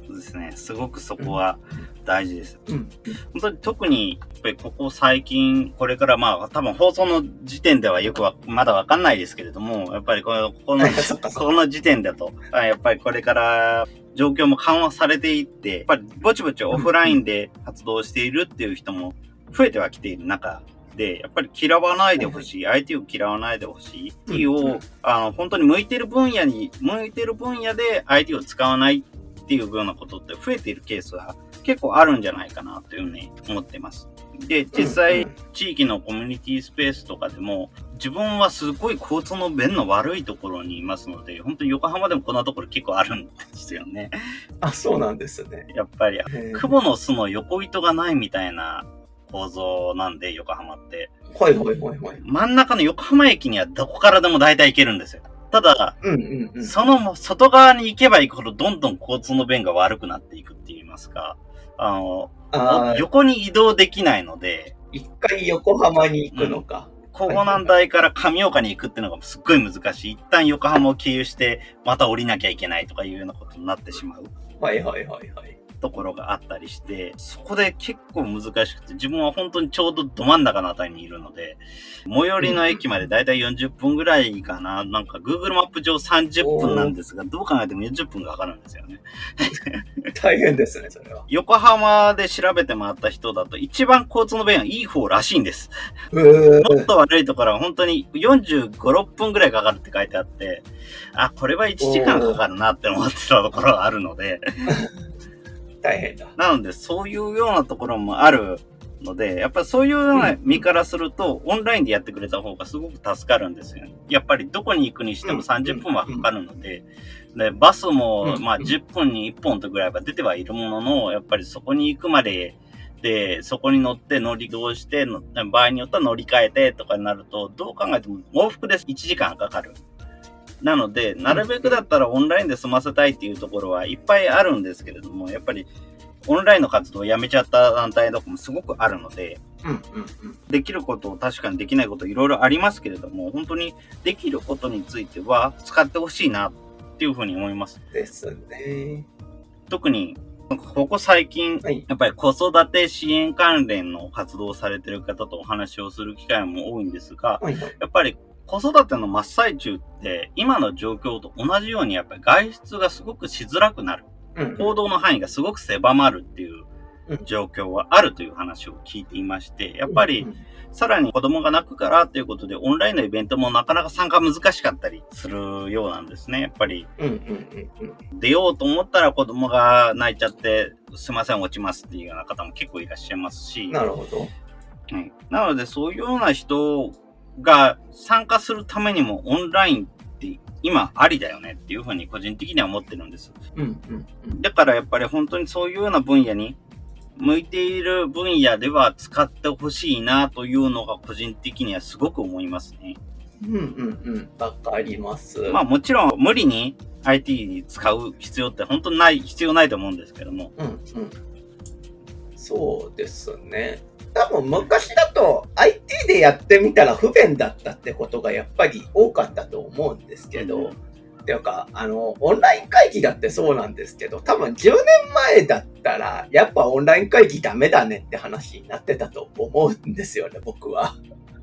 そうですね。すごくそこは大事です。うん。本当に特に、やっぱりここ最近、これからまあ、多分放送の時点ではよくは、まだわかんないですけれども、やっぱりこの、ここの、(laughs) そっかそっかこの時点だと、あやっぱりこれから状況も緩和されていって、やっぱりぼちぼちオフラインで活動しているっていう人も増えてはきている中で、やっぱり嫌わないでほしい、IT を嫌わないでほしい、IT を、うん。あの、本当に向いてる分野に、向いてる分野で IT を使わないっていうようなことって増えているケースは結構あるんじゃないかなというふうに思ってます。で、実際、うん。地域のコミュニティスペースとかでも、自分はすごい交通の便の悪いところにいますので、本当に横浜でもこんなところ結構あるんですよね。あ、そうなんですね。やっぱり、雲の巣の横糸がないみたいな構造なんで、横浜って。はいはいはいはい。真ん中の横浜駅にはどこからでも大体行けるんですよ。ただ、うんうんうん。その外側に行けば行くほどどんどん交通の便が悪くなっていくって言いますか、あの、ああ、横に移動できないので、一回横浜に行くのか。港南台から上岡に行くっていうのがすっごい難しい。一旦横浜を経由して、また降りなきゃいけないとかいうようなことになってしまうはいはいはいはい。ところがあったりして、そこで結構難しくて、自分は本当にちょうどど真ん中のあたりにいるので、最寄りの駅までだいたい40分ぐらいかな。なんか Google マップ上30分なんですが、どう考えても40分がかかるんですよね。(laughs) 大変ですね、それは。横浜で調べて回った人だと、一番交通の便はいい方らしいんです。もっと悪いところは本当に45、6分ぐらいかかるって書いてあって、あ、これは1時間かかるなって思ってたところがあるので、大変だ。なのでそういうようなところもあるので、やっぱりそういうような身からすると、オンラインでやってくれた方がすごく助かるんですよね。やっぱりどこに行くにしても30分はかかるので、で、バスもうんまあ10分に1本とぐらいは出てはいるものの、やっぱりそこに行くまで、で、そこに乗って乗り移動して、の場合によっては乗り換えてとかになると、どう考えても往復で1時間かかる。なので、なるべくだったらオンラインで済ませたいっていうところはいっぱいあるんですけれども、やっぱりオンラインの活動をやめちゃった団体とかもすごくあるので。できること、確かにできないこといろいろありますけれども、本当にできることについては使ってほしいなっていうふうに思います。ですね。特に、ここ最近、はい。やっぱり子育て支援関連の活動をされてる方とお話をする機会も多いんですが。やっぱり子育ての真っ最中って、今の状況と同じようにやっぱり外出がすごくしづらくなる。うん行動の範囲がすごく狭まるっていううん状況はあるという話を聞いていまして、やっぱりうんさらに子供が泣くからということでオンラインのイベントもなかなか参加難しかったりするようなんですね。やっぱり。出ようと思ったら子供が泣いちゃって、すいません落ちますっていうような方も結構いらっしゃいますし、なるほど。うんなのでそういうような人が参加するためにもオンラインって今ありだよねっていうふうに個人的には思ってるんです。うんうんうん。だからやっぱり本当にそういうような分野に向いている分野では使ってほしいなというのが個人的にはすごく思いますね。うんうんうん。わかります。まあもちろん無理に IT に使う必要って本当にない、必要ないと思うんですけども。うんうん。そうですね。多分昔だと IT でやってみたら不便だったってことがやっぱり多かったと思うんですけど、うんっていうか、あの、オンライン会議だってそうなんですけど、多分10年前だったら、やっぱオンライン会議ダメだねって話になってたと思うんですよね、僕は。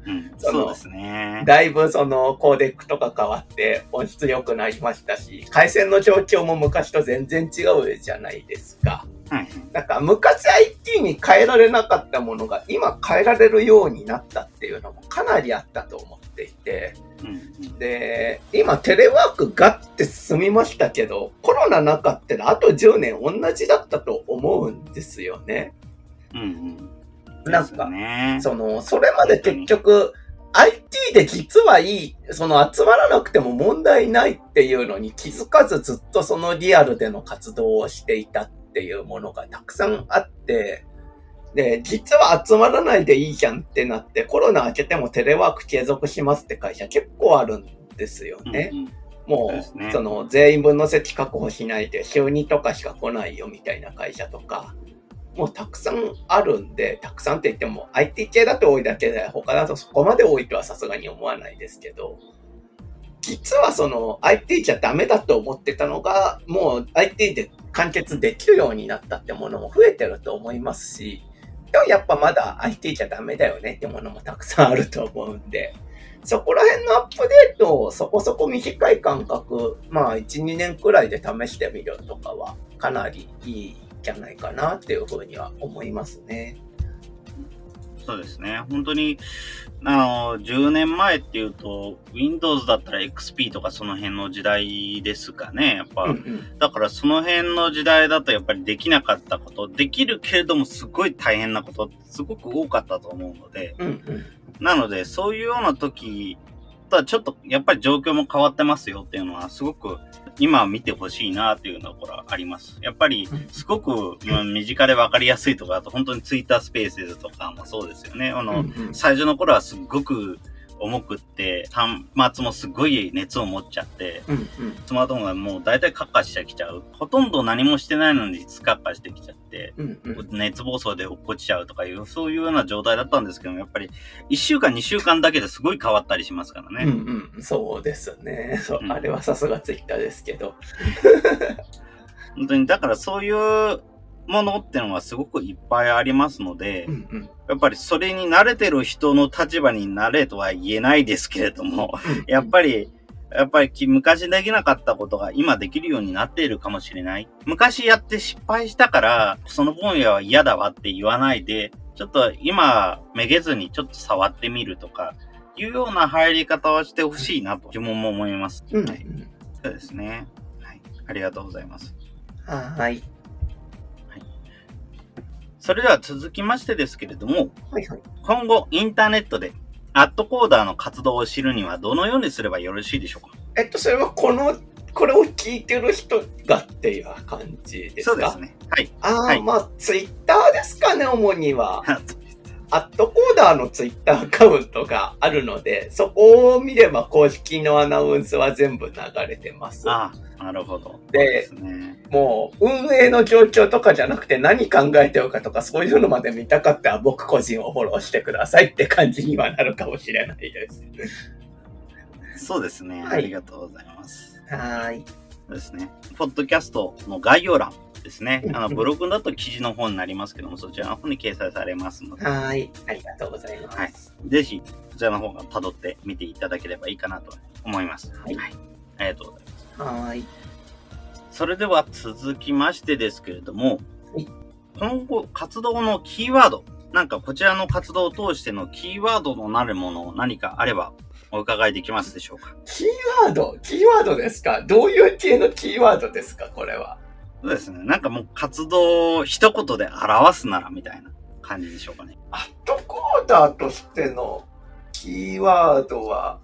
うん、そうですね。だいぶそのコーデックとか変わって音質良くなりましたし、回線の状況も昔と全然違うじゃないですか。はい。なんか昔 IT に変えられなかったものが今変えられるようになったっていうのもかなりあったと思っていて、で、今テレワークガッて進みましたけど、コロナなかったらあと10年同じだったと思うんですよね。うんうん。なんかね。その、それまで結局、IT で実はいい、その集まらなくても問題ないっていうのに気づかずずっとそのリアルでの活動をしていたっていうものがたくさんあって、で、実は集まらないでいいじゃんってなって、コロナ明けてもテレワーク継続しますって会社結構あるんですよね。うんうんもそうねう、その、全員分の席確保しないで、週2とかしか来ないよみたいな会社とか、もうたくさんあるんで、たくさんって言っても IT 系だと多いだけで、他だとそこまで多いとはさすがに思わないですけど、実はその IT じゃダメだと思ってたのが、もう IT で完結できるようになったってものも増えてると思いますし、でもやっぱまだ IT じゃダメだよねってものもたくさんあると思うんで、そこら辺のアップデートをそこそこ短い間隔、まあ1、2年くらいで試してみるとかはかなりいいじゃないかなっていうふうには思いますね。そうですね。本当に、あの、10年前っていうと、Windows だったら XP とかその辺の時代ですかね。やっぱ、うんうんだからその辺の時代だとやっぱりできなかったこと、できるけれどもすごい大変なことってすごく多かったと思うので、うんうんなのでそういうような時とはちょっとやっぱり状況も変わってますよっていうのはすごく今見てほしいなっていうところはあります。やっぱりすごく、うん身近でわかりやすいとか、あと本当にツイッタースペースとかもそうですよね。あの、最初の頃はすっごく重くって、端末もすごい熱を持っちゃって、うんうんスマートフォンがもう大体カッカしてきちゃう。ほとんど何もしてないのにカッカしてきちゃって、うんうん熱暴走で落っこちちゃうとかいう、そういうような状態だったんですけども、やっぱり1週間2週間だけですごい変わったりしますからね。うんうん、そうですね。そううんあれはさすがツイッターですけど。(laughs) 本当に、だからそういうものってのはすごくいっぱいありますので、うんうんやっぱりそれに慣れてる人の立場になれとは言えないですけれども、やっぱり、やっぱりき昔できなかったことが今できるようになっているかもしれない。昔やって失敗したから、その分野は嫌だわって言わないで、ちょっと今めげずにちょっと触ってみるとか、いうような入り方をしてほしいなと自分も思います。うんはい。そうですね。はい。ありがとうございます。はーい。それでは続きましてですけれども、はいはい。今後インターネットでアットコーダーの活動を知るにはどのようにすればよろしいでしょうか？えっと、それはこの、これを聞いてる人がっていう感じですか？そうですね。はい。ああ、はいまあ、ツイッターですかね、主には。(laughs) アットコーダーのツイッターアカウントがあるので、そこを見れば公式のアナウンスは全部流れてます。ああ、なるほど。でね。もう、運営の状況とかじゃなくて何考えてるかとか、そういうのまで見たかったら僕個人をフォローしてくださいって感じにはなるかもしれないです。そうですね。はいありがとうございます。はーい。そうですね。ポッドキャストの概要欄ですね。あの、うんブログだと記事の方になりますけども、そちらの方に掲載されますので、はーい。ありがとうございます。はいぜひ、そちらの方が辿って見ていただければいいかなと思います。はいありがとうございます。はーい。それでは続きましてですけれども、はい今後活動のキーワード、なんかこちらの活動を通してのキーワードのなるもの何かあればお伺いできますでしょうか？キーワード？キーワードですか？どういう系のキーワードですか？これは。そうですね。なんかもう活動を一言で表すならみたいな感じでしょうかね。アットコーダーとしてのキーワードは、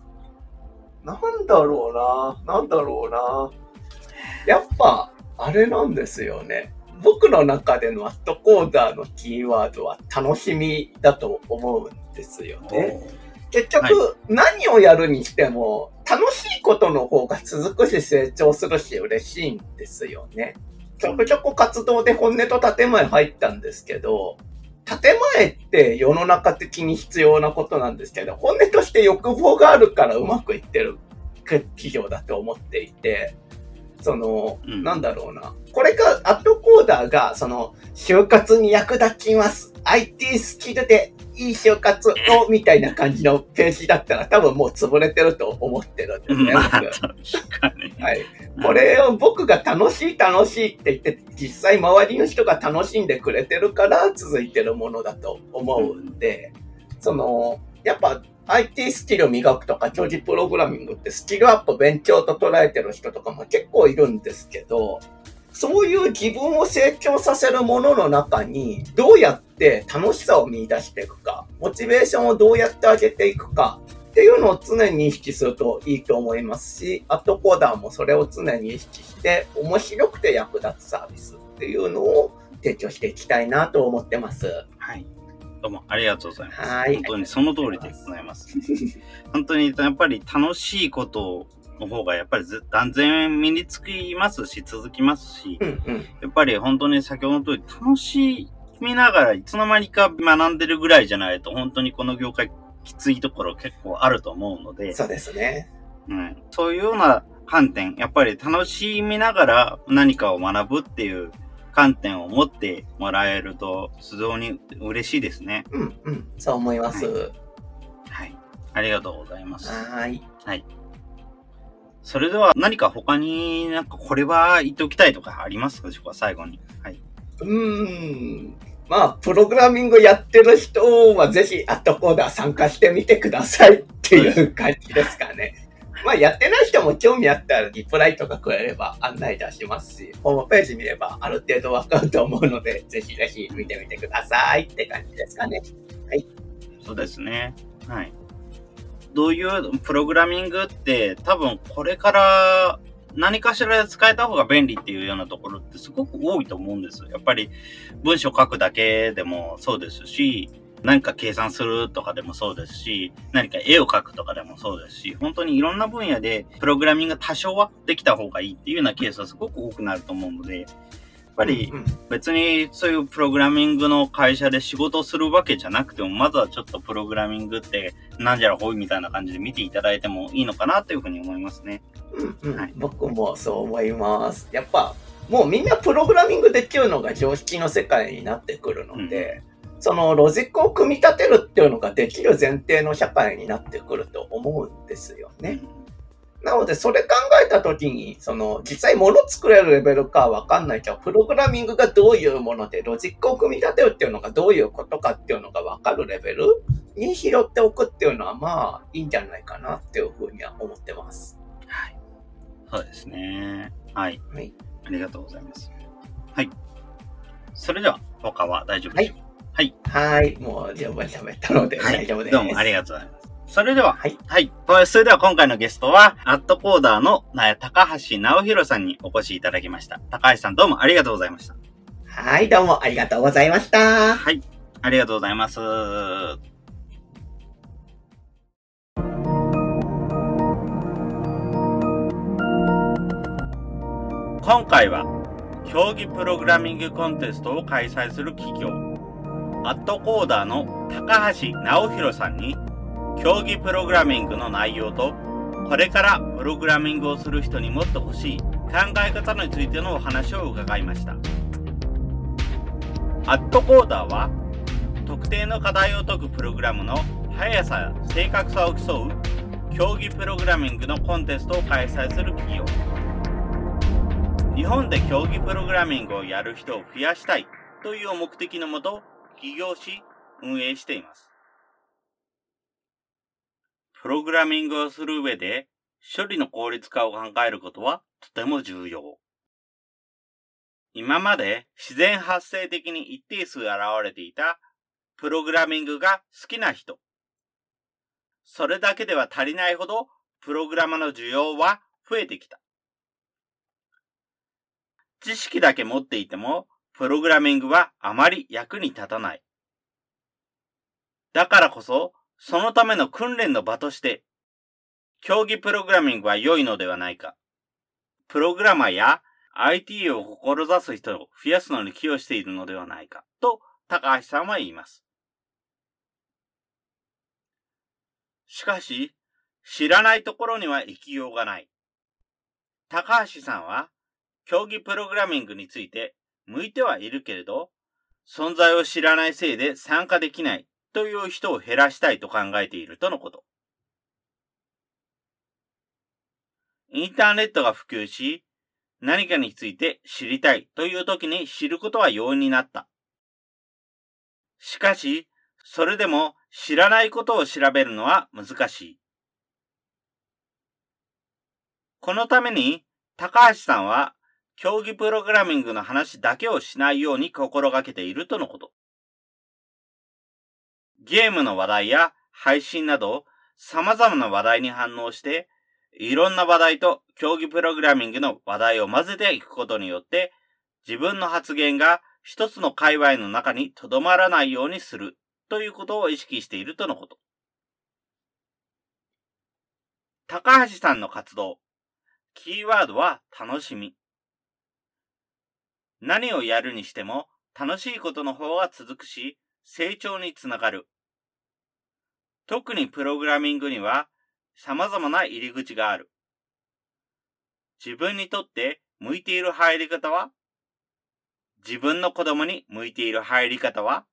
なんだろうな、なんだろうな？やっぱ、あれなんですよね。僕の中でのアットコーダーのキーワードは楽しみだと思うんですよね。結局、何をやるにしても、楽しいことの方が続くし成長するし嬉しいんですよね。ちょこちょこ活動で本音と建前入ったんですけど、建前って世の中的に必要なことなんですけど、本音として欲望があるからうまくいってる企業だと思っていて、その、うんなんだろうな。これが、アットコーダーが、その、就活に役立ちます。IT スキルでいい就活を、みたいな感じのページだったら多分もう潰れてると思ってるんですね。まあ、僕確かに。はい。これを僕が楽しい楽しいって言って、実際周りの人が楽しんでくれてるから続いてるものだと思うんで、その、やっぱ IT スキルを磨くとか、長寿プログラミングってスキルアップ勉強と捉えてる人とかも結構いるんですけど、そういう自分を成長させるものの中に、どうやって楽しさを見出していくか、モチベーションをどうやって上げていくか、っていうのを常に意識するといいと思いますし、アットコーダーもそれを常に意識して、面白くて役立つサービスっていうのを提供していきたいなと思ってます。はい。どうもありがとうございます。はい本当にその通りでございます。本当にやっぱり楽しいことの方がやっぱりず断然身につきますし、続きますし、うんうん。やっぱり本当に先ほどの通り楽しみながらいつの間にか学んでるぐらいじゃないと、本当にこの業界きついところ結構あると思うので。そうですね。うん。そういうような観点、やっぱり楽しみながら何かを学ぶっていう観点を持ってもらえると、非常に嬉しいですね。うんうん。そう思います。はい。はい、ありがとうございます。はい。はい。それでは何か他になんかこれは言っておきたいとかありますか？最後に。はい。うーん。まあ、プログラミングやってる人はぜひアットコーダー参加してみてくださいっていう感じですかね。まあ、やってない人も興味あったらリプライとかくれれば案内出しますし、ホームページ見ればある程度わかると思うので、ぜひぜひ見てみてくださいって感じですかね。はい。そうですね。はい。どういうプログラミングって多分これから何かしら使えた方が便利っていうようなところってすごく多いと思うんです。やっぱり文章書くだけでもそうですし、何か計算するとかでもそうですし、何か絵を描くとかでもそうですし、本当にいろんな分野でプログラミング多少はできた方がいいっていうようなケースはすごく多くなると思うので、やっぱり別にそういうプログラミングの会社で仕事をするわけじゃなくても、まずはちょっとプログラミングってなんじゃらほいみたいな感じで見ていただいてもいいのかなというふうに思いますね。うんうん、はい、僕もそう思います。やっぱもうみんなプログラミングできるのが常識の世界になってくるので、うんそのロジックを組み立てるっていうのができる前提の社会になってくると思うんですよね。なので、それ考えたときに、その、実際物作れるレベルかわかんないけど、プログラミングがどういうもので、ロジックを組み立てるっていうのがどういうことかっていうのがわかるレベルに拾っておくっていうのは、まあ、いいんじゃないかなっていうふうには思ってます。はい。そうですね。はい。はい。ありがとうございます。はい。それでは、他は大丈夫でしょうか、はいはい。はい。もう十分喋ったので大丈夫です。どうもありがとうございます。それでは、はい。はい。それでは今回のゲストは、アットコーダーの高橋直弘さんにお越しいただきました。高橋さんどうもありがとうございました。はい、どうもありがとうございました。はい。ありがとうございます。今回は、競技プログラミングコンテストを開催する企業、アットコーダーの高橋直弘さんに、競技プログラミングの内容と、これからプログラミングをする人にもっと欲しい考え方についてのお話を伺いました。アットコーダーは、特定の課題を解くプログラムの速さや正確さを競う競技プログラミングのコンテストを開催する企業。日本で競技プログラミングをやる人を増やしたいという目的のもと、起業し、運営しています。プログラミングをする上で、処理の効率化を考えることはとても重要。今まで自然発生的に一定数現れていたプログラミングが好きな人。それだけでは足りないほどプログラマの需要は増えてきた。知識だけ持っていてもプログラミングはあまり役に立たない。だからこそ、そのための訓練の場として、競技プログラミングは良いのではないか。プログラマーや IT を志す人を増やすのに寄与しているのではないか、と高橋さんは言います。しかし、知らないところには生きようがない。高橋さんは、競技プログラミングについて向いてはいるけれど、存在を知らないせいで参加できないという人を減らしたいと考えているとのこと。インターネットが普及し、何かについて知りたいという時に知ることは容易になった。しかし、それでも知らないことを調べるのは難しい。このために、高橋さんは競技プログラミングの話だけをしないように心がけているとのこと。ゲームの話題や配信など様々な話題に反応して、いろんな話題と競技プログラミングの話題を混ぜていくことによって、自分の発言が一つの界隈の中に留まらないようにするということを意識しているとのこと。高橋さんの活動、キーワードは楽しみ。何をやるにしても楽しいことの方が続くし、成長につながる。特にプログラミングには様々な入り口がある。自分にとって向いている入り方は？自分の子供に向いている入り方は？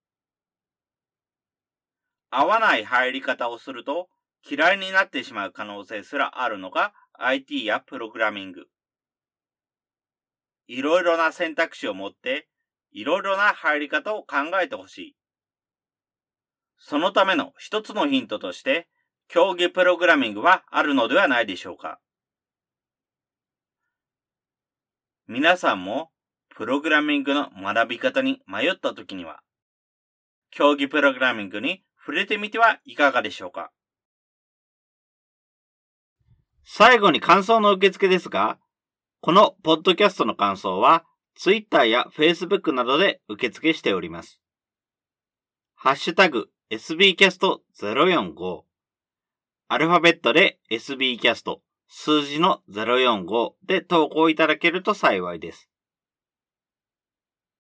合わない入り方をすると嫌いになってしまう可能性すらあるのが IT やプログラミング。いろいろな選択肢を持って、いろいろな入り方を考えてほしい。そのための一つのヒントとして、競技プログラミングはあるのではないでしょうか。皆さんも、プログラミングの学び方に迷った時には、競技プログラミングに触れてみてはいかがでしょうか。最後に感想の受付ですが、このポッドキャストの感想は、Twitter や Facebook などで受付しております。ハッシュタグ sbcast045 アルファベットで sbcast 数字の045で投稿いただけると幸いです。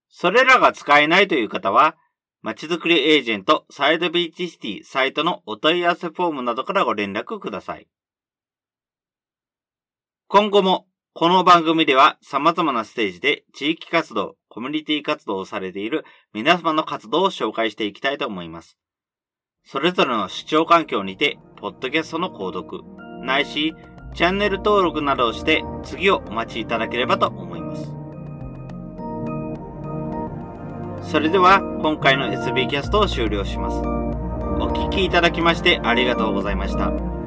それらが使えないという方は、まちづくりエージェントサイドビーチシティサイトのお問い合わせフォームなどからご連絡ください。今後もこの番組では様々なステージで地域活動、コミュニティ活動をされている皆様の活動を紹介していきたいと思います。それぞれの視聴環境にて、ポッドキャストの購読、ないし、チャンネル登録などをして次をお待ちいただければと思います。それでは今回の SB キャストを終了します。お聴きいただきましてありがとうございました。